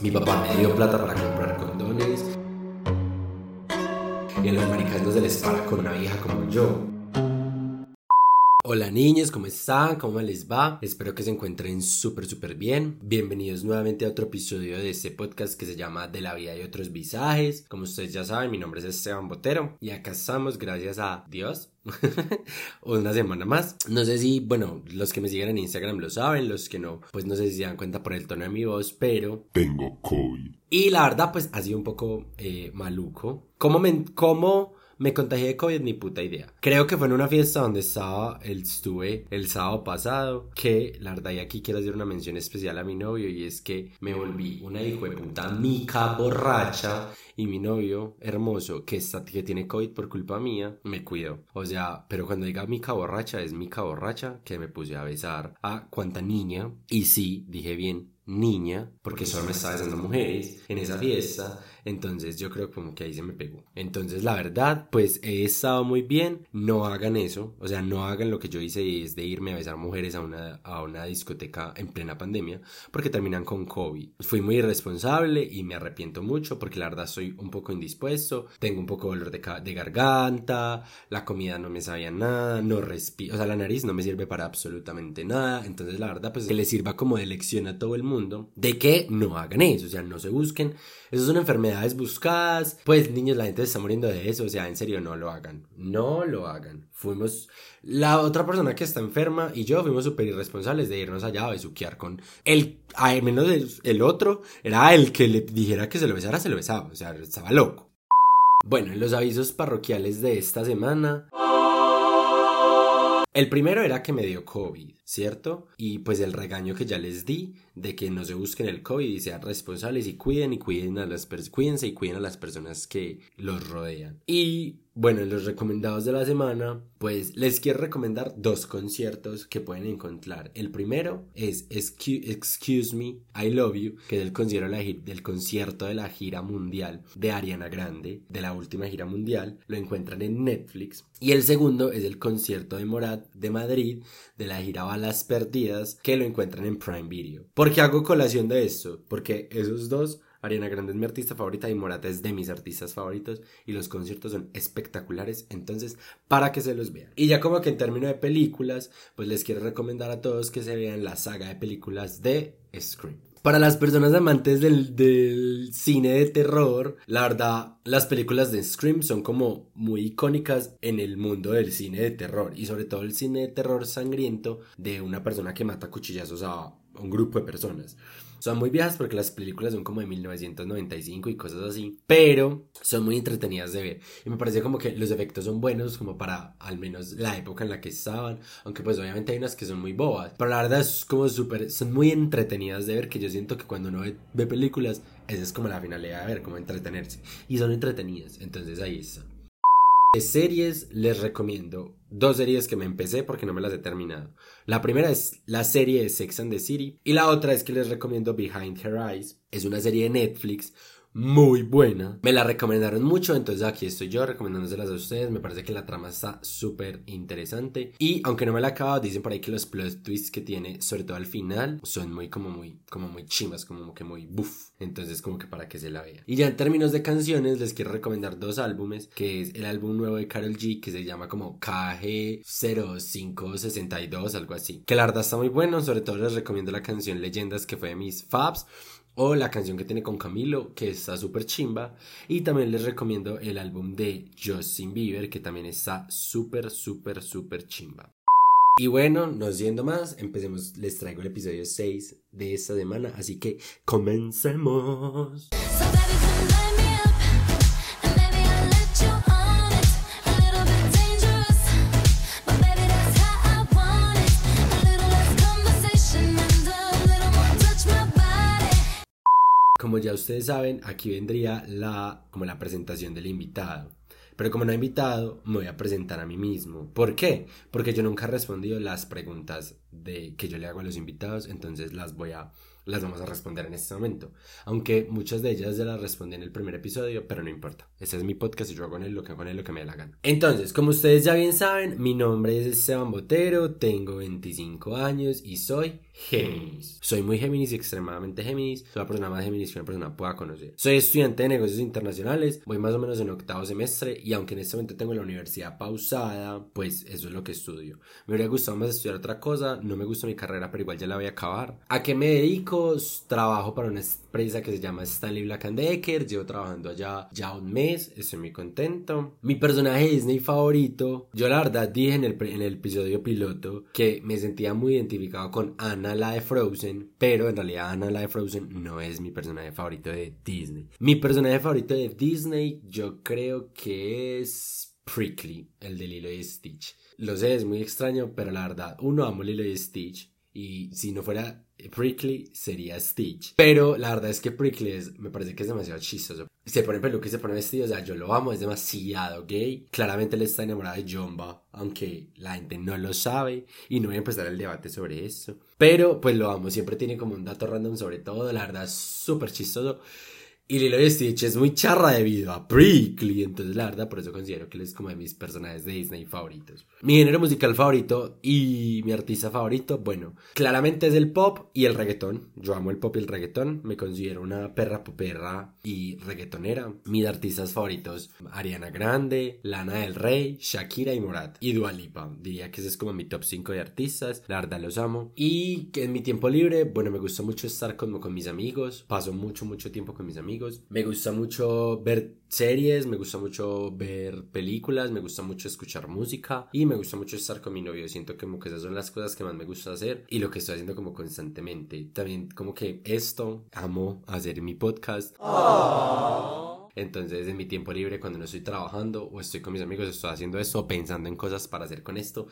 Mi papá me dio plata para comprar condones. Y a los maricas no se les para con una vieja como yo. Hola niños, ¿cómo están? ¿Cómo les va? Espero que se encuentren súper súper bien. Bienvenidos nuevamente a otro episodio de este podcast que se llama De la vida y otros visajes. Como ustedes ya saben, mi nombre es Esteban Botero y acá estamos gracias a Dios. una semana más. No sé si, bueno, los que me siguen en Instagram lo saben, los que no, pues no sé si se dan cuenta por el tono de mi voz, pero... Tengo COVID. Y la verdad, pues ha sido un poco eh, maluco. ¿Cómo me... Cómo me contagié de COVID, ni puta idea. Creo que fue en una fiesta donde estaba, estuve el sábado pasado, que la verdad y aquí quiero hacer una mención especial a mi novio y es que me volví una hijo de puta mica borracha y mi novio hermoso que, está, que tiene COVID por culpa mía me cuidó. O sea, pero cuando diga mica borracha es mica borracha que me puse a besar a cuanta niña y sí, dije bien, niña, porque solo me estaba besando mujeres en esa fiesta, entonces yo creo como que ahí se me pegó. Entonces la verdad, pues he estado muy bien, no hagan eso, o sea, no hagan lo que yo hice es de irme a besar mujeres a una, a una discoteca en plena pandemia, porque terminan con COVID. Fui muy irresponsable y me arrepiento mucho porque la verdad soy un poco indispuesto, tengo un poco dolor de, de garganta, la comida no me sabía nada, no respiro, o sea, la nariz no me sirve para absolutamente nada, entonces la verdad, pues que le sirva como de lección a todo el mundo de que no hagan eso, o sea, no se busquen. Esas son buscadas. Pues niños, la gente está muriendo de eso, o sea, en serio, no lo hagan. No lo hagan. Fuimos, la otra persona que está enferma y yo fuimos súper irresponsables de irnos allá a besuquear con el, al menos el, el otro, era el que le dijera que se lo besara, se lo besaba, o sea, estaba loco. Bueno, en los avisos parroquiales de esta semana. El primero era que me dio COVID, ¿cierto? Y pues el regaño que ya les di de que no se busquen el COVID y sean responsables y cuiden y cuiden a las cuídense y cuiden a las personas que los rodean. Y bueno, en los recomendados de la semana, pues les quiero recomendar dos conciertos que pueden encontrar. El primero es Excuse, Me, I Love You, que es el concierto, del concierto de la gira mundial de Ariana Grande, de la última gira mundial. Lo encuentran en Netflix. Y el segundo es el concierto de Morat de Madrid, de la gira Balas Perdidas, que lo encuentran en Prime Video. ¿Por qué hago colación de esto? Porque esos dos Ariana Grande es mi artista favorita y Morata es de mis artistas favoritos y los conciertos son espectaculares, entonces para que se los vean. Y ya como que en términos de películas, pues les quiero recomendar a todos que se vean la saga de películas de Scream. Para las personas amantes del, cine de terror, la verdad, las películas de Scream son como muy icónicas en el mundo del cine de terror y sobre todo el cine de terror sangriento de una persona que mata cuchillazos a un grupo de personas. Son muy viejas porque las películas son como de 1995 y cosas así, pero son muy entretenidas de ver. Y me parece como que los efectos son buenos como para al menos la época en la que estaban, aunque pues obviamente hay unas que son muy bobas, pero la verdad es como súper, son muy entretenidas de ver que yo siento que cuando uno ve, películas, esa es como la finalidad de ver, como entretenerse. Y son entretenidas, entonces ahí está. De series les recomiendo dos series que me empecé porque no me las he terminado. La primera es la serie de Sex and the City y la otra es que les recomiendo Behind Her Eyes. Es una serie de Netflix muy buena. Me la recomendaron mucho, entonces aquí estoy yo recomendándoselas a ustedes. Me parece que la trama está súper interesante. Y aunque no me la acabo, dicen por ahí que los plot twists que tiene, sobre todo al final, son muy como muy, como muy chimas, como que muy buff. Entonces como que para que se la vean. Y ya en términos de canciones, les quiero recomendar dos álbumes, que es el álbum nuevo de Carol G, que se llama como KG0562, algo así. Que la verdad está muy bueno, sobre todo les recomiendo la canción Leyendas, que fue de mis faps o la canción que tiene con Camilo, que está súper chimba. Y también les recomiendo el álbum de Justin Bieber, que también está súper, súper, súper chimba. Y bueno, no siendo más, empecemos, les traigo el episodio 6 de esta semana, así que comencemos. Como ya ustedes saben, aquí vendría la, como la presentación del invitado. Pero como no he invitado, me voy a presentar a mí mismo. ¿Por qué? Porque yo nunca he respondido las preguntas de, que yo le hago a los invitados, entonces las voy a las vamos a responder en este momento. Aunque muchas de ellas ya las respondí en el primer episodio, pero no importa. Este es mi podcast y yo hago con él lo que, con él lo que me dé la gana. Entonces, como ustedes ya bien saben, mi nombre es Esteban Botero, tengo 25 años y soy Géminis. Soy muy Géminis y extremadamente Géminis. Soy la persona más Géminis que una persona pueda conocer. Soy estudiante de negocios internacionales, voy más o menos en octavo semestre y aunque en este momento tengo la universidad pausada, pues eso es lo que estudio. Me hubiera gustado más estudiar otra cosa, no me gusta mi carrera, pero igual ya la voy a acabar. ¿A qué me dedico? Trabajo para una empresa que se llama Stanley Black Decker, llevo trabajando allá ya un mes, estoy muy contento. Mi personaje Disney favorito, yo la verdad dije en el, en el episodio piloto que me sentía muy identificado con Anna la de Frozen, pero en realidad Anna la de Frozen no es mi personaje favorito de Disney. Mi personaje favorito de Disney yo creo que es Prickly, el de Lilo y Stitch. Lo sé, es muy extraño, pero la verdad, uno amo Lilo y Stitch y si no fuera Prickly sería Stitch. Pero la verdad es que Prickly es, me parece que es demasiado chistoso. Se pone peluca y se pone vestido, o sea, yo lo amo, es demasiado gay. Claramente él está enamorado de Jumba, aunque la gente no lo sabe y no voy a empezar el debate sobre eso. Pero pues lo amo, siempre tiene como un dato random sobre todo, la verdad súper chistoso. Y Lilo y Stitch es muy charra debido a Prickly, entonces la verdad por eso considero que él es como de mis personajes de Disney favoritos. Mi género musical favorito y mi artista favorito, bueno, claramente es el pop y el reggaetón. Yo amo el pop y el reggaetón, me considero una perra poperra y reggaetonera. Mis artistas favoritos, Ariana Grande, Lana del Rey, Shakira y Morat. Y Dua Lipa, diría que ese es como mi top 5 de artistas, la verdad los amo. Y que en mi tiempo libre, bueno, me gusta mucho estar como con mis amigos, paso mucho, mucho tiempo con mis amigos me gusta mucho ver series, me gusta mucho ver películas, me gusta mucho escuchar música y me gusta mucho estar con mi novio. Siento como que esas son las cosas que más me gusta hacer y lo que estoy haciendo como constantemente. También como que esto, amo hacer mi podcast. Entonces en mi tiempo libre cuando no estoy trabajando o estoy con mis amigos estoy haciendo esto, pensando en cosas para hacer con esto.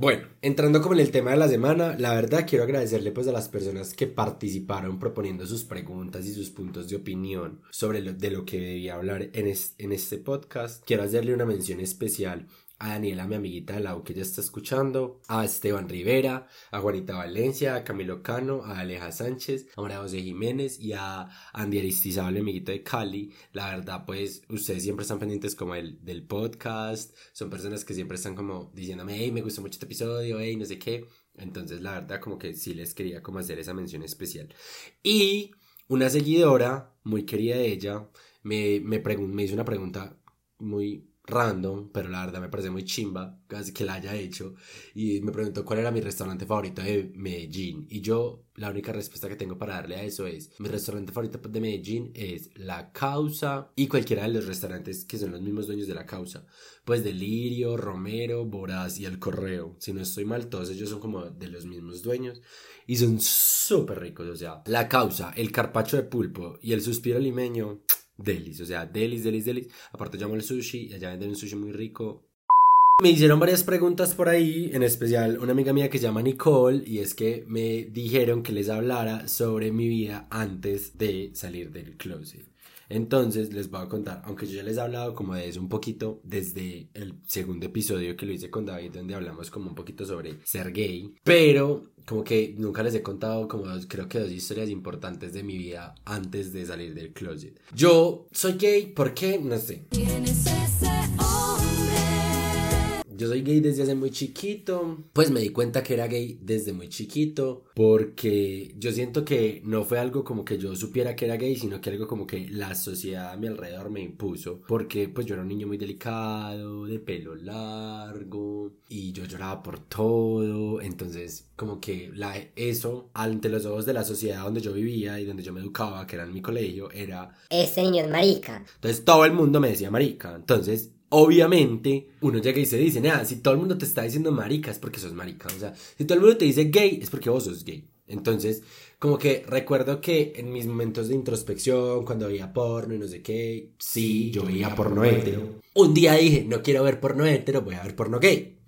Bueno, entrando como en el tema de la semana, la verdad quiero agradecerle pues a las personas que participaron proponiendo sus preguntas y sus puntos de opinión sobre lo, de lo que debía hablar en, en este podcast. Quiero hacerle una mención especial a Daniela, mi amiguita de la que ya está escuchando, a Esteban Rivera, a Juanita Valencia, a Camilo Cano, a Aleja Sánchez, a María José Jiménez y a Andy Aristizable, amiguito de Cali. La verdad, pues ustedes siempre están pendientes como el, del podcast, son personas que siempre están como diciéndome, hey, me gustó mucho este episodio, hey, no sé qué. Entonces, la verdad, como que sí les quería como hacer esa mención especial. Y una seguidora, muy querida de ella, me, me, me hizo una pregunta muy random, pero la verdad me parece muy chimba que la haya hecho. Y me preguntó cuál era mi restaurante favorito de Medellín y yo la única respuesta que tengo para darle a eso es mi restaurante favorito de Medellín es La Causa y cualquiera de los restaurantes que son los mismos dueños de La Causa. Pues Delirio, Romero, Boraz y El Correo. Si no estoy mal todos ellos son como de los mismos dueños. Y son súper ricos o sea La Causa, el carpacho de pulpo y el suspiro limeño delis, o sea, delis, delis, delis. Aparte llamo el sushi, allá venden un sushi muy rico. Me hicieron varias preguntas por ahí, en especial una amiga mía que se llama Nicole, y es que me dijeron que les hablara sobre mi vida antes de salir del closet. Entonces les voy a contar, aunque yo ya les he hablado como de eso un poquito desde el segundo episodio que lo hice con David, donde hablamos como un poquito sobre ser gay, pero como que nunca les he contado como creo que dos historias importantes de mi vida antes de salir del closet. Yo soy gay, ¿por qué? No sé. Yo soy gay desde hace muy chiquito. Pues me di cuenta que era gay desde muy chiquito. Porque yo siento que no fue algo como que yo supiera que era gay, sino que algo como que la sociedad a mi alrededor me impuso. Porque pues yo era un niño muy delicado, de pelo largo. Y yo lloraba por todo. Entonces como que la, eso ante los ojos de la sociedad donde yo vivía y donde yo me educaba, que era en mi colegio, era... Ese niño es marica. Entonces todo el mundo me decía marica. Entonces obviamente uno llega y se dice, nada, si todo el mundo te está diciendo marica es porque sos marica, o sea, si todo el mundo te dice gay es porque vos sos gay. Entonces, como que recuerdo que en mis momentos de introspección, cuando veía porno y no sé qué, sí, yo veía porno hetero. Un día dije, no quiero ver porno hetero, voy a ver porno gay.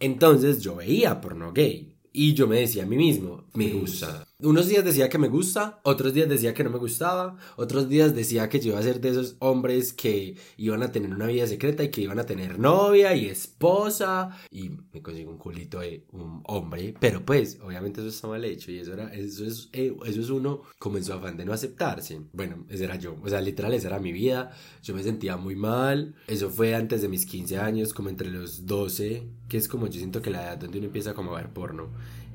Entonces yo veía porno gay y yo me decía a mí mismo, me gusta. Unos días decía que me gusta, otros días decía que no me gustaba, otros días decía que yo iba a ser de esos hombres que iban a tener una vida secreta y que iban a tener novia y esposa y me consigo un culito de un hombre, pero pues obviamente eso está mal hecho y eso era eso es eh, eso es uno como en su afán de no aceptarse. Bueno, ese era yo, o sea, literal esa era mi vida. Yo me sentía muy mal. Eso fue antes de mis 15 años, como entre los 12, que es como yo siento que la edad donde uno empieza como a ver porno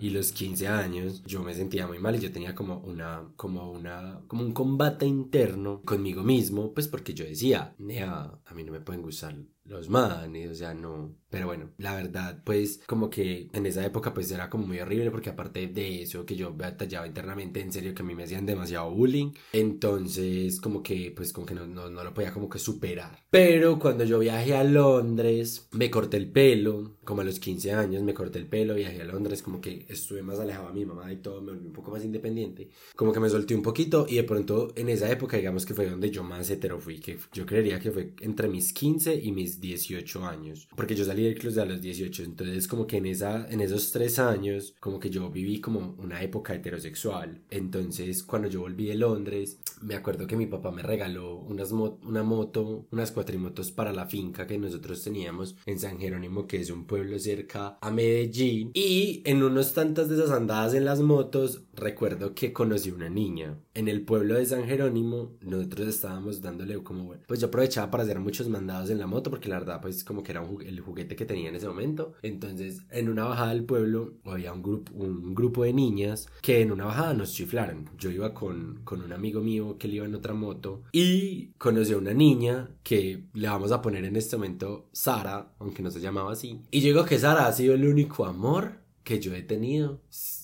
y los 15 años yo me sentía muy mal y yo tenía como una como una como un combate interno conmigo mismo pues porque yo decía a mí no me pueden gustar los manes, o sea, no. Pero bueno, la verdad, pues como que en esa época pues era como muy horrible porque aparte de eso que yo batallaba internamente, en serio que a mí me hacían demasiado bullying, entonces como que pues como que no, no, no lo podía como que superar. Pero cuando yo viajé a Londres, me corté el pelo, como a los 15 años me corté el pelo, viajé a Londres, como que estuve más alejado a mi mamá y todo, me volví un poco más independiente, como que me solté un poquito y de pronto en esa época digamos que fue donde yo más hetero fui, que yo creería que fue entre mis 15 y mis 18 años, porque yo salí del club a los 18, entonces como que en, esa, en esos tres años, como que yo viví como una época heterosexual, entonces cuando yo volví de Londres, me acuerdo que mi papá me regaló unas una moto, unas cuatrimotos para la finca que nosotros teníamos en San Jerónimo, que es un pueblo cerca a Medellín, y en unos tantas de esas andadas en las motos, recuerdo que conocí una niña. En el pueblo de San Jerónimo, nosotros estábamos dándole como, bueno, pues yo aprovechaba para hacer muchos mandados en la moto, porque la verdad, pues como que era el juguete que tenía en ese momento. Entonces, en una bajada del pueblo, había un grupo, un grupo de niñas que en una bajada nos chiflaron. Yo iba con, con un amigo mío que le iba en otra moto y conocí a una niña que le vamos a poner en este momento Sara, aunque no se llamaba así. Y yo digo que Sara ha sido el único amor que yo he tenido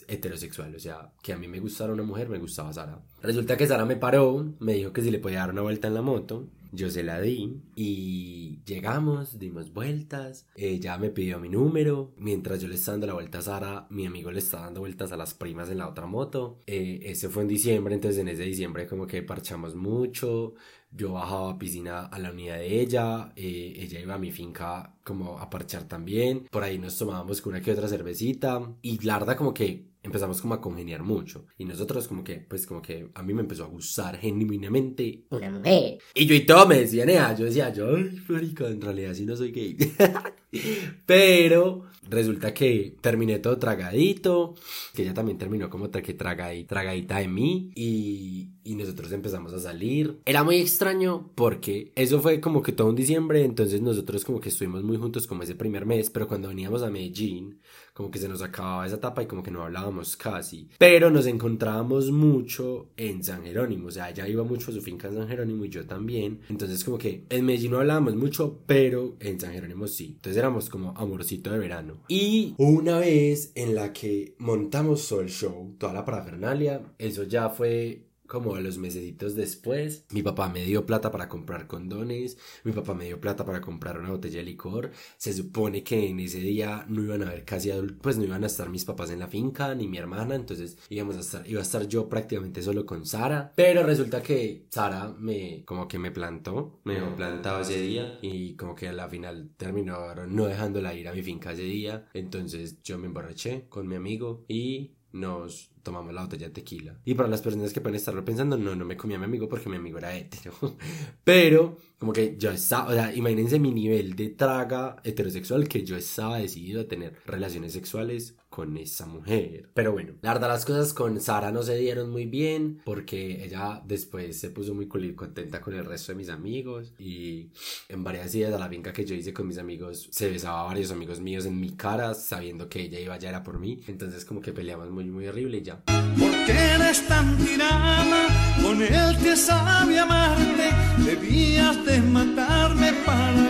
heterosexual, o sea, que a mí me gustara una mujer, me gustaba Sara. Resulta que Sara me paró, me dijo que si le podía dar una vuelta en la moto, yo se la di y llegamos, dimos vueltas, ella me pidió mi número, mientras yo le estaba dando la vuelta a Sara, mi amigo le estaba dando vueltas a las primas en la otra moto, eh, ese fue en diciembre, entonces en ese diciembre como que parchamos mucho, yo bajaba a piscina a la unidad de ella, eh, ella iba a mi finca como a parchar también, por ahí nos tomábamos una que otra cervecita y Larda como que empezamos como a congeniar mucho y nosotros como que pues como que a mí me empezó a gustar genuinamente una mujer. Y yo y todo me decía Nea yo decía yo ay en realidad sí no soy gay pero resulta que terminé todo tragadito que ella también terminó como que tragadita de mí y, y nosotros empezamos a salir. Era muy extraño porque eso fue como que todo un diciembre entonces nosotros como que estuvimos muy juntos como ese primer mes pero cuando veníamos a Medellín como que se nos acababa esa etapa y como que no hablábamos casi. Pero nos encontrábamos mucho en San Jerónimo, o sea, ella iba mucho a su finca en San Jerónimo y yo también. Entonces como que en Medellín no hablábamos mucho, pero en San Jerónimo sí. Entonces éramos como amorcito de verano. Y una vez en la que montamos el show, toda la parafernalia, eso ya fue como a los mesecitos después, mi papá me dio plata para comprar condones, mi papá me dio plata para comprar una botella de licor. Se supone que en ese día no iban a haber casi adultos, pues no iban a estar mis papás en la finca, ni mi hermana, entonces íbamos a estar, iba a estar yo prácticamente solo con Sara. Pero resulta que Sara me, como que me plantó, me dejó plantado ese día y como que a la final terminó no dejándola ir a mi finca ese día. Entonces yo me emborraché con mi amigo y nos tomamos la botella de tequila. Y para las personas que pueden estarlo pensando, no, no me comía a mi amigo porque mi amigo era hetero. Pero, como que yo estaba, o sea, imagínense mi nivel de traga heterosexual que yo estaba decidido a tener relaciones sexuales con esa mujer. Pero bueno, la verdad las cosas con Sara no se dieron muy bien porque ella después se puso muy contenta con el resto de mis amigos y en varias ideas a la finca que yo hice con mis amigos se besaba a varios amigos míos en mi cara sabiendo que ella iba ya era por mí. Entonces como que peleamos muy muy horrible y ya. Porque eres tan tirana, con él que sabe amarte, debías de matarme para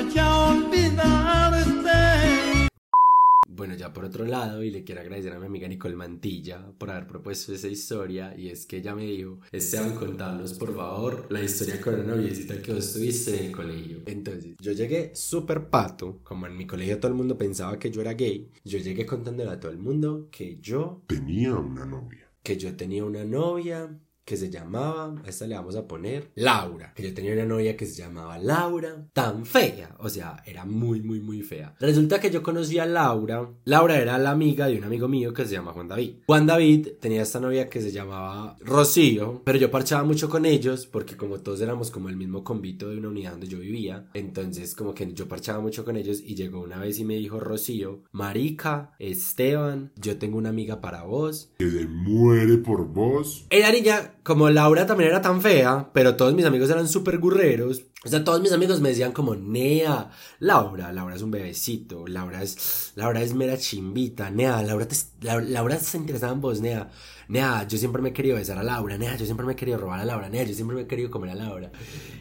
Por otro lado, y le quiero agradecer a mi amiga Nicole Mantilla por haber propuesto esa historia, y es que ella me dijo, Esteban, contanos por favor la historia con una noviecita que vos tuviste en el colegio. Entonces, yo llegué súper pato, como en mi colegio todo el mundo pensaba que yo era gay, yo llegué contándole a todo el mundo que yo tenía una novia. Que yo tenía una novia que se llamaba, a esta le vamos a poner Laura, que yo tenía una novia que se llamaba Laura, tan fea, o sea, era muy, muy, muy fea. Resulta que yo conocí a Laura, Laura era la amiga de un amigo mío que se llama Juan David. Juan David tenía esta novia que se llamaba Rocío, pero yo parchaba mucho con ellos porque como todos éramos como el mismo convito de una unidad donde yo vivía, entonces como que yo parchaba mucho con ellos y llegó una vez y me dijo Rocío, Marica, Esteban, yo tengo una amiga para vos. Que se muere por vos. Ella niña como Laura también era tan fea, pero todos mis amigos eran súper gurreros. O sea, todos mis amigos me decían como, Nea, Laura, Laura es un bebecito, Laura es, Laura es mera chimbita, Nea, Laura, te, Laura, se interesaba en vos, Nea. Nea, yo siempre me he querido besar a Laura, Nea, yo siempre me he querido robar a Laura, Nea, yo siempre me he querido comer a Laura.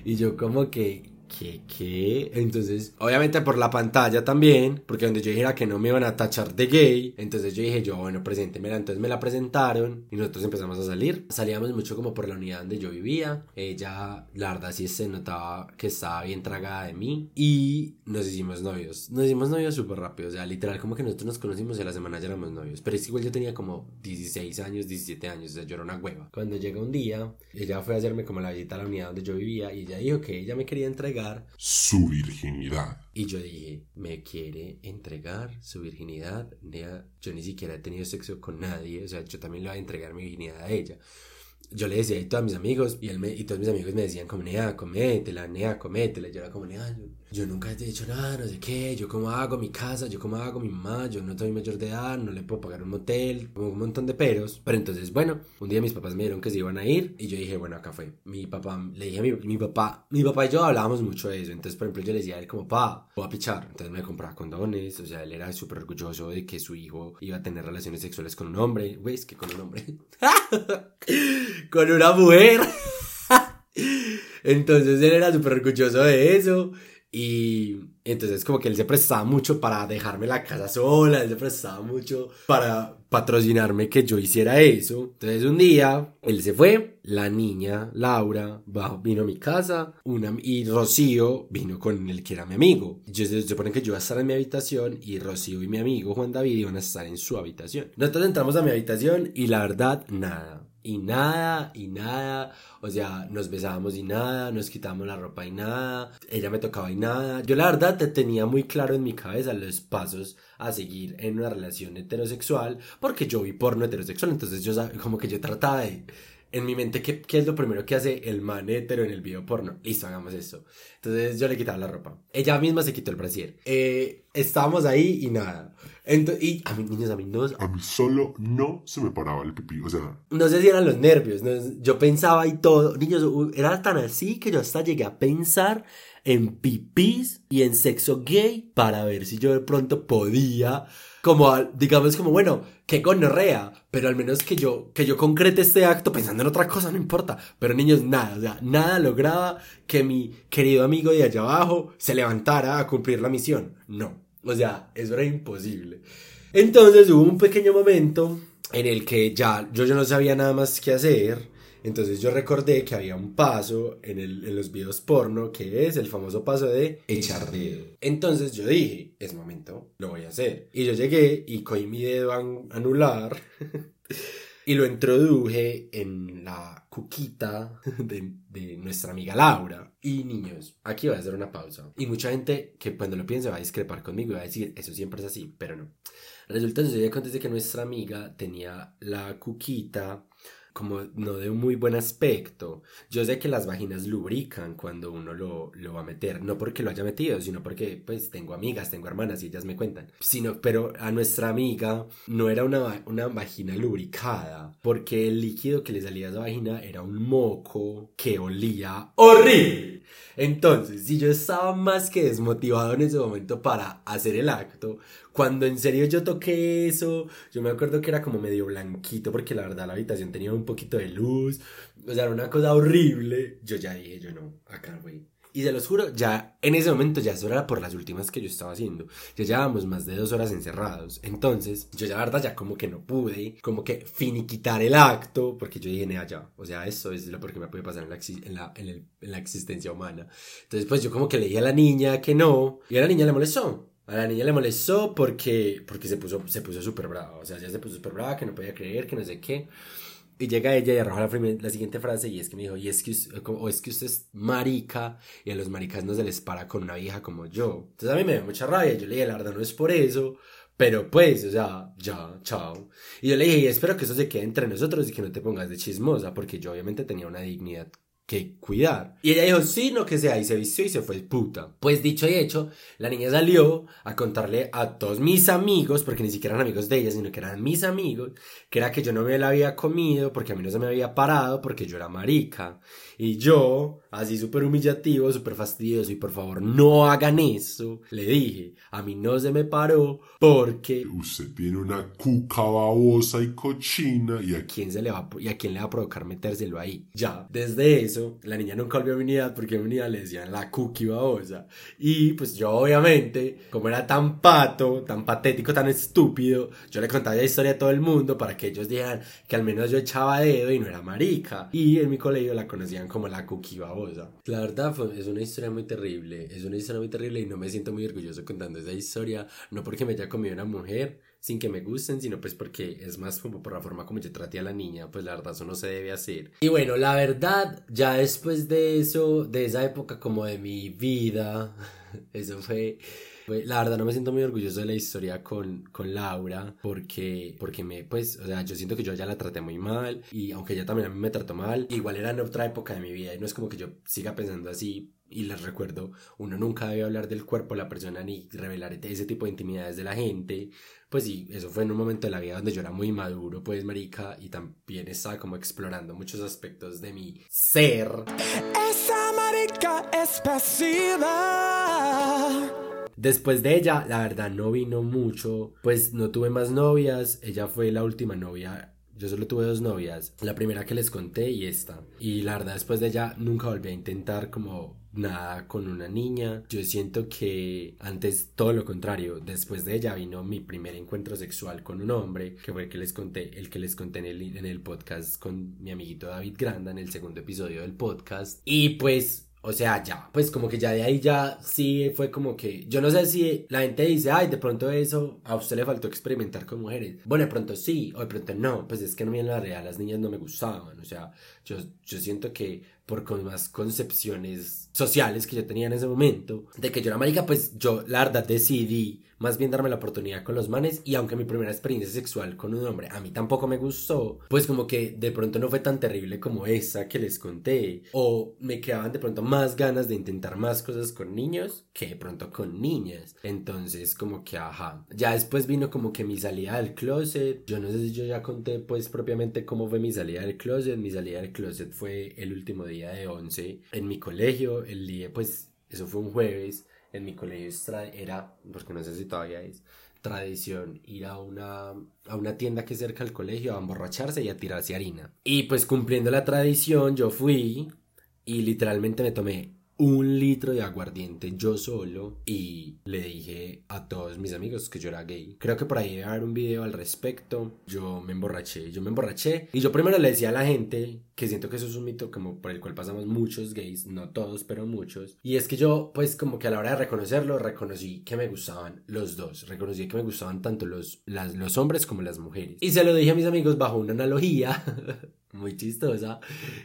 Y yo como que, ¿qué, qué? Entonces, obviamente por la pantalla también, porque donde yo dijera que no me iban a tachar de gay, entonces yo dije yo, bueno, preséntemela, entonces me la presentaron y nosotros empezamos a salir. Salíamos mucho como por la unidad donde yo vivía, ella, la verdad sí se notaba que estaba bien tragada de mí y nos hicimos novios. Nos hicimos novios súper rápido, o sea, literal como que nosotros nos conocimos y a la semana ya éramos novios, pero es igual yo tenía como 16 años, 17 años, o sea, yo era una hueva. Cuando llega un día, ella fue a hacerme como la visita a la unidad donde yo vivía y ella dijo que ella me quería entregar su virginidad. Y yo dije, me quiere entregar su virginidad. Yo ni siquiera he tenido sexo con nadie, o sea, yo también le voy a entregar mi virginidad a ella yo le decía a todos mis amigos y, él me, y todos mis amigos me decían como, Nea, cométela, Nea, cométela. Yo era como, Nea, yo, nunca he dicho nada, no sé qué, yo como hago mi casa, yo como hago mi mamá, yo no soy mayor de edad, no le puedo pagar un motel, como un montón de peros. Pero entonces, bueno, un día mis papás me dijeron que se iban a ir y yo dije, bueno, acá fue. Mi papá, le dije a mi, mi papá, mi papá y yo hablábamos mucho de eso. Entonces, por ejemplo, yo le decía a él como, pa, voy a pichar. Entonces me compraba condones, o sea, él era súper orgulloso de que su hijo iba a tener relaciones sexuales con un hombre. Güey, es que con un hombre. con una mujer. Entonces él era súper orgulloso de eso. Y entonces como que él se prestaba mucho para dejarme la casa sola, él se prestaba mucho para patrocinarme que yo hiciera eso. Entonces un día él se fue, la niña Laura vino a mi casa una, y Rocío vino con el que era mi amigo. Yo, se supone que yo iba a estar en mi habitación y Rocío y mi amigo Juan David iban a estar en su habitación. Nosotros entramos a mi habitación y la verdad nada y nada, y nada. O sea, nos besábamos y nada, nos quitábamos la ropa y nada. Ella me tocaba y nada. Yo la verdad te tenía muy claro en mi cabeza los pasos a seguir en una relación heterosexual porque yo vi porno heterosexual. Entonces yo como que yo trataba de en mi mente, ¿qué, ¿qué, es lo primero que hace el man hetero en el video porno? Listo, hagamos eso. Entonces yo le quitaba la ropa. Ella misma se quitó el brasier. Eh, estábamos ahí y nada. Entonces, y a mí, niños, a mí no. A mí solo no se me paraba el pipí, o sea. No sé si eran los nervios, yo pensaba y todo. Niños, era tan así que yo hasta llegué a pensar en pipís y en sexo gay para ver si yo de pronto podía como digamos como bueno que gonorrea pero al menos que yo que yo concrete este acto pensando en otra cosa no importa pero niños nada o sea nada lograba que mi querido amigo de allá abajo se levantara a cumplir la misión no o sea eso era imposible entonces hubo un pequeño momento en el que ya yo, yo no sabía nada más que hacer entonces yo recordé que había un paso en, el, en los videos porno que es el famoso paso de echar dedo. Entonces yo dije, es momento, lo voy a hacer. Y yo llegué y cogí mi dedo anular y lo introduje en la cuquita de, de, nuestra amiga Laura. Y niños, aquí voy a hacer una pausa. Y mucha gente que cuando lo piense va a discrepar conmigo y va a decir, eso siempre es así, pero no. Resulta que que nuestra amiga tenía la cuquita como no de un muy buen aspecto. Yo sé que las vaginas lubrican cuando uno lo, lo, va a meter, no porque lo haya metido, sino porque pues tengo amigas, tengo hermanas y ellas me cuentan. Sino, pero a nuestra amiga no era una, una vagina lubricada, porque el líquido que le salía a esa vagina era un moco que olía horrible. Entonces, si yo estaba más que desmotivado en ese momento para hacer el acto, cuando en serio yo toqué eso, yo me acuerdo que era como medio blanquito porque la verdad la habitación tenía un poquito de luz, o sea, era una cosa horrible. Yo ya dije, yo no, acá, güey. Y se los juro, ya en ese momento ya eso era por las últimas que yo estaba haciendo. Ya llevábamos más de dos horas encerrados. Entonces, yo ya la verdad ya como que no pude, como que finiquitar el acto, porque yo dije, nada, ya. O sea, eso es lo que me puede pasar en la, en, la, en, en la existencia humana. Entonces, pues yo como que le dije a la niña que no, y a la niña le molestó. A la niña le molestó porque, porque se puso se puso súper brava. O sea, ya se puso súper brava, que no podía creer, que no sé qué. Y llega ella y arroja la, la siguiente frase y es que me dijo, y es que, o es que usted es marica y a los maricas no se les para con una vieja como yo. Entonces a mí me dio mucha rabia, yo le dije, la verdad no es por eso, pero pues, o sea, ya, chao. Y yo le dije, y espero que eso se quede entre nosotros y que no te pongas de chismosa, porque yo obviamente tenía una dignidad que cuidar. Y ella dijo, sí, no que sea, y se vistió y se fue puta. Pues dicho y hecho, la niña salió a contarle a todos mis amigos, porque ni siquiera eran amigos de ella, sino que eran mis amigos, que era que yo no me la había comido, porque a mí no se me había parado, porque yo era marica. Y yo, así súper humillativo, súper fastidioso, y por favor no hagan eso, le dije, a mí no se me paró, porque Usted tiene una cuca babosa y cochina y aquí quién se le va a- y a quién le va a provocar metérselo ahí. Ya, desde eso, la niña nunca volvió a mi unidad porque en mi unidad le decían la cookie babosa. Y pues yo obviamente, como era tan pato, tan patético, tan estúpido, yo le contaba la historia a todo el mundo para que ellos dijeran que al menos yo echaba dedo y no era marica. Y en mi colegio la conocían como la cookie babosa. La verdad es una historia muy terrible, es una historia muy terrible y no me siento muy orgulloso contando esa historia, no porque me haya comido una mujer, sin que me gusten, sino pues porque es más como por la forma como yo traté a la niña, pues la verdad eso no se debe hacer. Y bueno, la verdad, ya después de eso, de esa época como de mi vida, eso fue... fue- La verdad no me siento muy orgulloso de la historia con, con Laura porque, porque me, pues, o sea, yo siento que yo ya la traté muy mal y aunque ella también a mí me trató mal, igual era en otra época de mi vida y no es como que yo siga pensando así y les recuerdo, uno nunca debe hablar del cuerpo de la persona ni revelar ese tipo de intimidades de la gente. Pues sí, eso fue en un momento de la vida donde yo era muy maduro, pues marica, y también estaba como explorando muchos aspectos de mi ser. Esa marica es pasiva. Después de ella, la verdad no vino mucho, pues no tuve más novias, ella fue la última novia. Yo solo tuve dos novias, la primera que les conté y esta. Y la verdad después de ella nunca volví a intentar como nada con una niña. Yo siento que antes todo lo contrario, después de ella vino mi primer encuentro sexual con un hombre, que fue el que les conté, el que les conté en el, en el podcast con mi amiguito David Granda en el segundo episodio del podcast. Y pues o sea, ya, pues como que ya de ahí ya sí fue como que, yo no sé si la gente dice, ay, de pronto eso, a usted le faltó experimentar con mujeres. Bueno, de pronto sí, o de pronto no, pues es que no me en la realidad las niñas no me gustaban, o sea, yo, yo siento que por con más concepciones sociales que yo tenía en ese momento, de que yo era marica, pues yo la verdad decidí más bien darme la oportunidad con los manes y aunque mi primera experiencia sexual con un hombre a mí tampoco me gustó, pues como que de pronto no fue tan terrible como esa que les conté o me quedaban de pronto más ganas de intentar más cosas con niños que de pronto con niñas. Entonces como que ajá, ya después vino como que mi salida del closet, yo no sé si yo ya conté pues propiamente cómo fue mi salida del closet, mi salida del closet fue el último día de 11 en mi colegio, el día pues eso fue un jueves en mi colegio era, porque no sé si todavía es, tradición ir a una, a una tienda que es cerca del colegio a emborracharse y a tirarse harina. Y pues cumpliendo la tradición yo fui y literalmente me tomé un litro de aguardiente yo solo y le dije a todos mis amigos que yo era gay. Creo que por ahí debe haber un video al respecto. Yo me emborraché, yo me emborraché y yo primero le decía a la gente que siento que eso es un mito como por el cual pasamos muchos gays, no todos, pero muchos. Y es que yo pues como que a la hora de reconocerlo reconocí que me gustaban los dos, reconocí que me gustaban tanto los, los hombres como las mujeres. Y se lo dije a mis amigos bajo una analogía. muy chistosa,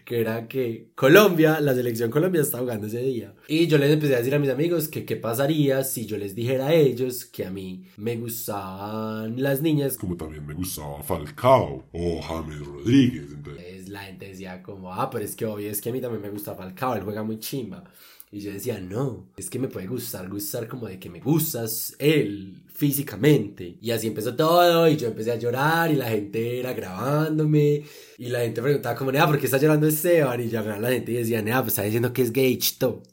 que era que Colombia, la selección Colombia está jugando ese día. Y yo les empecé a decir a mis amigos que qué pasaría si yo les dijera a ellos que a mí me gustaban las niñas. como también me gustaba Falcao o James Rodríguez. Entonces, la gente decía como, ah, pero es que obvio, es que a mí también me gusta Falcao, él juega muy chimba. Y yo decía, no, es que me puede gustar, gustar como de que me gustas él físicamente. Y así empezó todo y yo empecé a llorar y la gente era grabándome y la gente preguntaba como, nea, ¿por qué está llorando Esteban? Y ya la gente decía, nea, pues está diciendo que es gay, chito.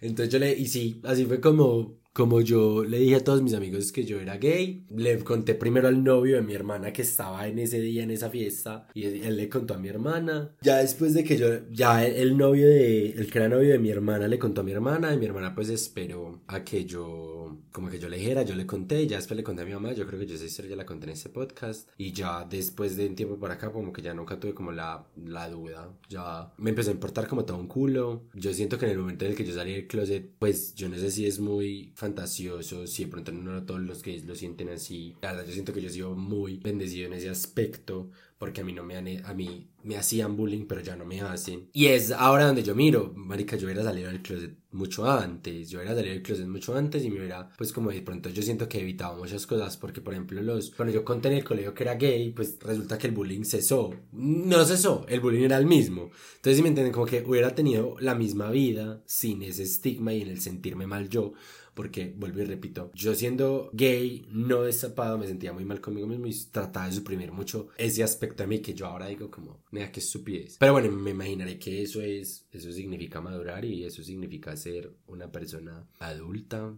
Entonces yo le, y sí, así fue como, como yo le dije a todos mis amigos que yo era gay, le conté primero al novio de mi hermana que estaba en ese día en esa fiesta y él, le contó a mi hermana. Ya después de que yo, ya el novio de, el que era novio de mi hermana le contó a mi hermana y mi hermana pues esperó a que yo, como que yo le dijera, yo le conté, ya después le conté a mi mamá, yo creo que yo esa historia ya la conté en este podcast y ya después de un tiempo por acá como que ya nunca tuve como la, la duda, ya me empezó a importar como todo un culo. Yo siento que en el momento en el que yo salí del closet, pues yo no sé si es muy fantasioso, si de pronto no todos los gays lo sienten así. La verdad, yo siento que yo he sido muy bendecido en ese aspecto, porque a mí no me han, a mí me hacían bullying, pero ya no me hacen. Y es ahora donde yo miro, marica, yo hubiera salido del closet mucho antes, yo hubiera salido del closet mucho antes y me hubiera, pues como de pronto yo siento que he evitado muchas cosas, porque por ejemplo los, cuando yo conté en el colegio que era gay, pues resulta que el bullying cesó. No cesó, el bullying era el mismo. Entonces, si me entienden, como que hubiera tenido la misma vida sin ese estigma y en el sentirme mal yo, porque vuelvo y repito, yo siendo gay, no destapado, me sentía muy mal conmigo mismo y trataba de suprimir mucho ese aspecto de mí que yo ahora digo como, mira, qué estupidez. Pero bueno, me imaginaré que eso es, eso significa madurar y eso significa ser una persona adulta.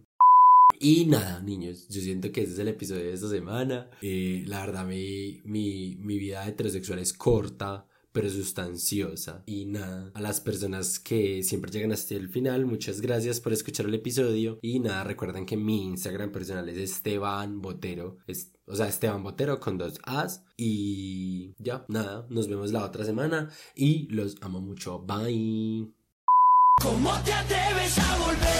Y nada, niños, yo siento que ese es el episodio de esta semana. Eh, la verdad, mi, mi, mi vida heterosexual es corta pero sustanciosa. Y nada, a las personas que siempre llegan hasta el final, muchas gracias por escuchar el episodio. Y nada, recuerden que mi Instagram personal es Esteban Botero. Es, o sea, Esteban Botero con dos As. Y ya, nada, nos vemos la otra semana. Y los amo mucho. Bye. ¿Cómo te atreves a volver?